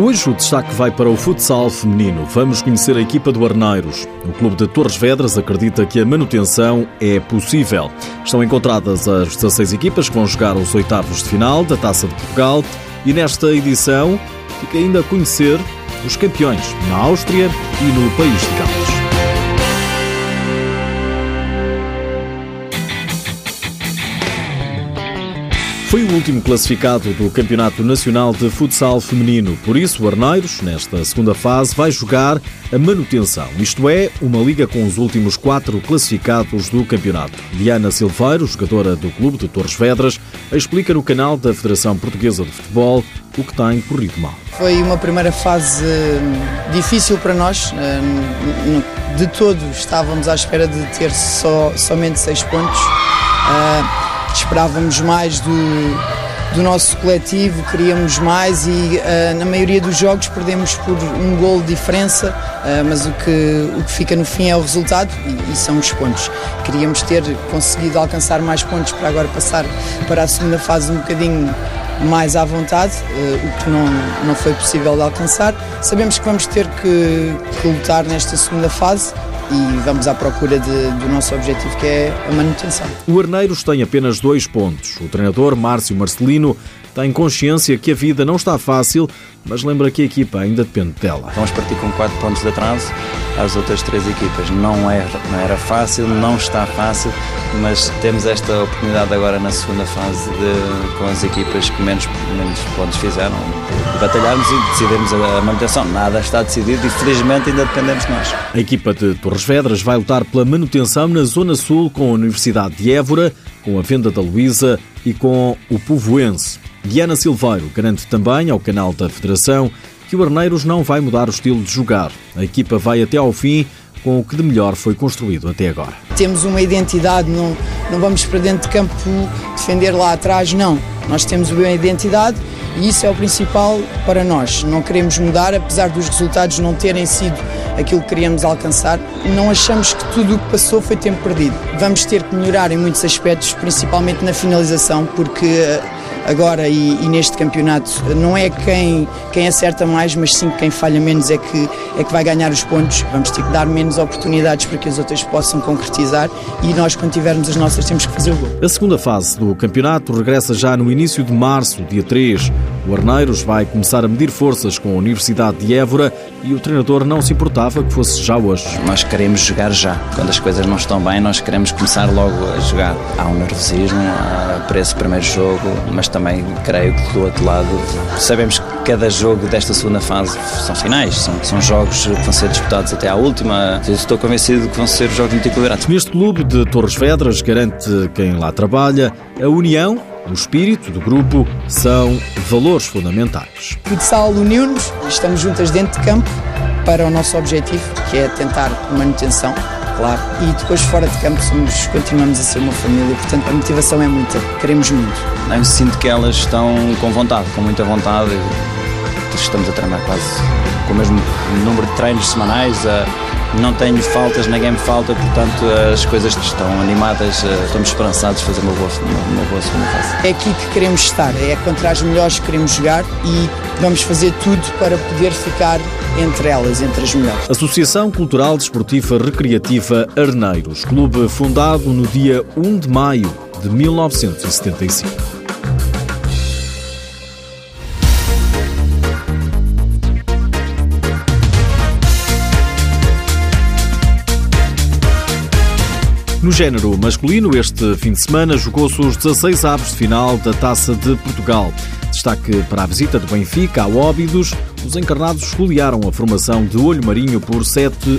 Hoje o destaque vai para o futsal feminino. Vamos conhecer a equipa do Arneiros. O clube de Torres Vedras acredita que a manutenção é possível. Estão encontradas as 16 equipas que vão jogar os oitavos de final da Taça de Portugal e nesta edição fica ainda a conhecer os campeões na Áustria e no país de Gales. Foi o último classificado do Campeonato Nacional de Futsal Feminino. Por isso, o Arneiros, nesta segunda fase, vai jogar a manutenção, isto é, uma liga com os últimos quatro classificados do campeonato. Diana Silveiro, jogadora do clube de Torres Vedras, explica no canal da Federação Portuguesa de Futebol o que tem corrido mal. Foi uma primeira fase hum, difícil para nós. Hum, de todo estávamos à espera de ter só, somente seis pontos. Esperávamos mais do, do nosso coletivo, queríamos mais e uh, na maioria dos jogos perdemos por um gol de diferença, uh, mas o que, o que fica no fim é o resultado e, e, são os pontos. Queríamos ter conseguido alcançar mais pontos para agora passar para a segunda fase um bocadinho mais à vontade, uh, o que não, não foi possível de alcançar. Sabemos que vamos ter que, que lutar nesta segunda fase e vamos à procura de, do nosso objetivo que é a manutenção. O Arneiros tem apenas dois pontos. O treinador Márcio Marcelino tem consciência que a vida não está fácil, mas lembra que a equipa ainda depende dela. Vamos partir com 4 pontos de atraso às outras três equipas. Não, é, não era fácil, não está fácil, mas temos esta oportunidade agora na segunda fase de, com as equipas que menos, menos pontos fizeram, de batalharmos e decidirmos a manutenção. Nada está decidido e felizmente ainda dependemos de nós. A equipa de Torres Vedras vai lutar pela manutenção na Zona Sul com a Universidade de Évora, com a Venda da Luísa e com o Povoense. Diana Silveiro garante também ao canal da Federação que o Arneiros não vai mudar o estilo de jogar. A equipa vai até ao fim com o que de melhor foi construído até agora. Temos uma identidade, não, não vamos para dentro de campo defender lá atrás, não. Nós temos uma identidade e isso é o principal para nós. Não queremos mudar, apesar dos resultados não terem sido aquilo que queríamos alcançar. Não achamos que tudo o que passou foi tempo perdido. Vamos ter que melhorar em muitos aspectos, principalmente na finalização, porque eh, agora e, e, neste campeonato não é quem, quem acerta mais, mas sim quem falha menos é que, é que vai ganhar os pontos. Vamos ter que dar menos oportunidades para que as outras possam concretizar e nós, quando tivermos as nossas, temos que fazer o gol. A segunda fase do campeonato regressa já no início de março, dia 3. O Arneiros vai começar a medir forças com a Universidade de Évora e o treinador não se importava que fosse já hoje. Nós queremos jogar já. Quando as coisas não estão bem, nós queremos começar logo a jogar. Há um nervosismo para esse primeiro jogo, mas também creio que do outro lado sabemos que cada jogo desta segunda fase são finais, são, são jogos que vão ser disputados até à última. Estou convencido que vão ser jogos muito equilibrados. Neste clube de Torres Vedras, garante quem lá trabalha, a união o espírito do grupo são valores fundamentais. O futsal uniu-nos, estamos juntas dentro de campo para o nosso objetivo, que é tentar manutenção claro. E depois fora de campo somos, continuamos a ser uma família, portanto a motivação é muita, queremos muito. Eu sinto que elas estão com vontade, com muita vontade. Estamos a treinar quase com o mesmo número de treinos semanais. Não tenho faltas, ninguém me falta, portanto as coisas estão animadas, estamos esperançados de fazer uma boa, uma, boa segunda fase. É aqui que queremos estar, é contra as melhores que queremos jogar e vamos fazer tudo para poder ficar entre elas, entre as melhores. Associação Cultural Desportiva Recreativa Arneiros, clube fundado no dia 1 de maio de 1975. No género masculino, este fim de semana jogou-se os 16 avos de final da Taça de Portugal. Destaque para a visita do Benfica ao Óbidos, os encarnados golearam a formação de Olho Marinho por 7-1.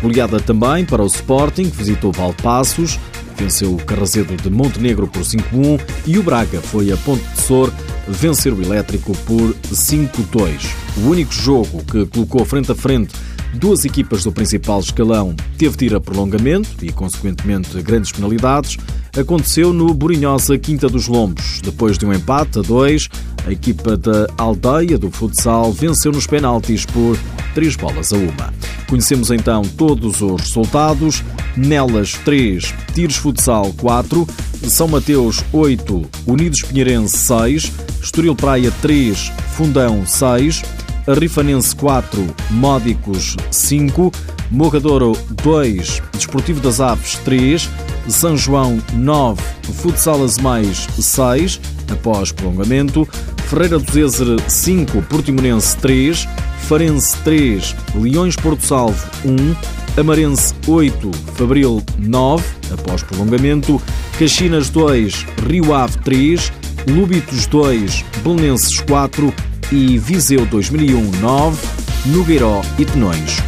Goleada também para o Sporting, que visitou Valpassos, venceu o Carrazedo de Montenegro por 5-1 e o Braga foi a Ponte de Sor vencer o Elétrico por 5-2. O único jogo que colocou frente a frente duas equipas do principal escalão teve de ir a prolongamento e, consequentemente, grandes penalidades, aconteceu no Borinhosa Quinta dos Lombos. Depois de um empate a dois, a equipa da Aldeia do Futsal venceu nos penaltis por três bolas a uma. Conhecemos então todos os resultados. Nelas 3, Tiros Futsal 4, São Mateus 8, Unidos Pinheirense 6, Estoril Praia 3, Fundão 6, Rifanense 4, Módicos 5, Morradouro 2, Desportivo das Aves 3, São João 9, Futsal Mais 6, após prolongamento, Ferreira do Zezer 5, Portimonense 3, Farense 3, Leões Porto Salvo 1, Amarense 8, Fabril 9, após prolongamento, Caxinas 2, Rio Ave 3, Lubitos 2, Belenenses 4 e Viseu 2001 9, Nogueiró e Tenões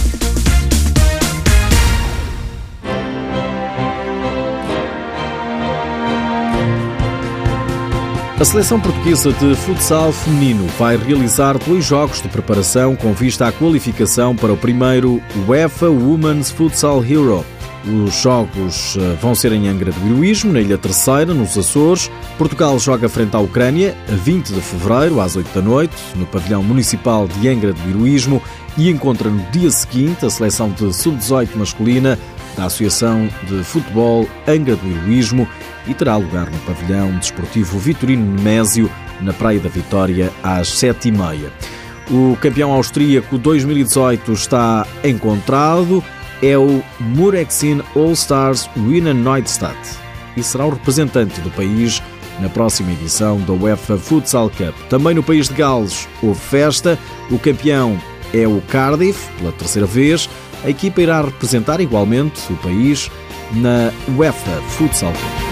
1. A seleção portuguesa de futsal feminino vai realizar dois jogos de preparação com vista à qualificação para o primeiro UEFA Women's Futsal Hero. Os jogos eh, vão ser em Angra do Heroísmo, na Ilha Terceira, nos Açores. Portugal joga frente à Ucrânia, a 20 de fevereiro, às 8 da noite, no pavilhão municipal de Angra do Heroísmo e encontra no dia seguinte a seleção de sub-18 masculina da Associação de Futebol Angra do Heroísmo e terá lugar no pavilhão desportivo Vitorino Nemésio, na Praia da Vitória, às sete e meia. O campeão austríaco 2018 está encontrado, é o Murexin All Stars Wiener Neustadt e será o representante do país na próxima edição da UEFA Futsal Cup. Também no país de Gales houve festa, o campeão é o Cardiff, pela terceira vez. A equipa irá representar igualmente o país na UEFA Futsal Cup.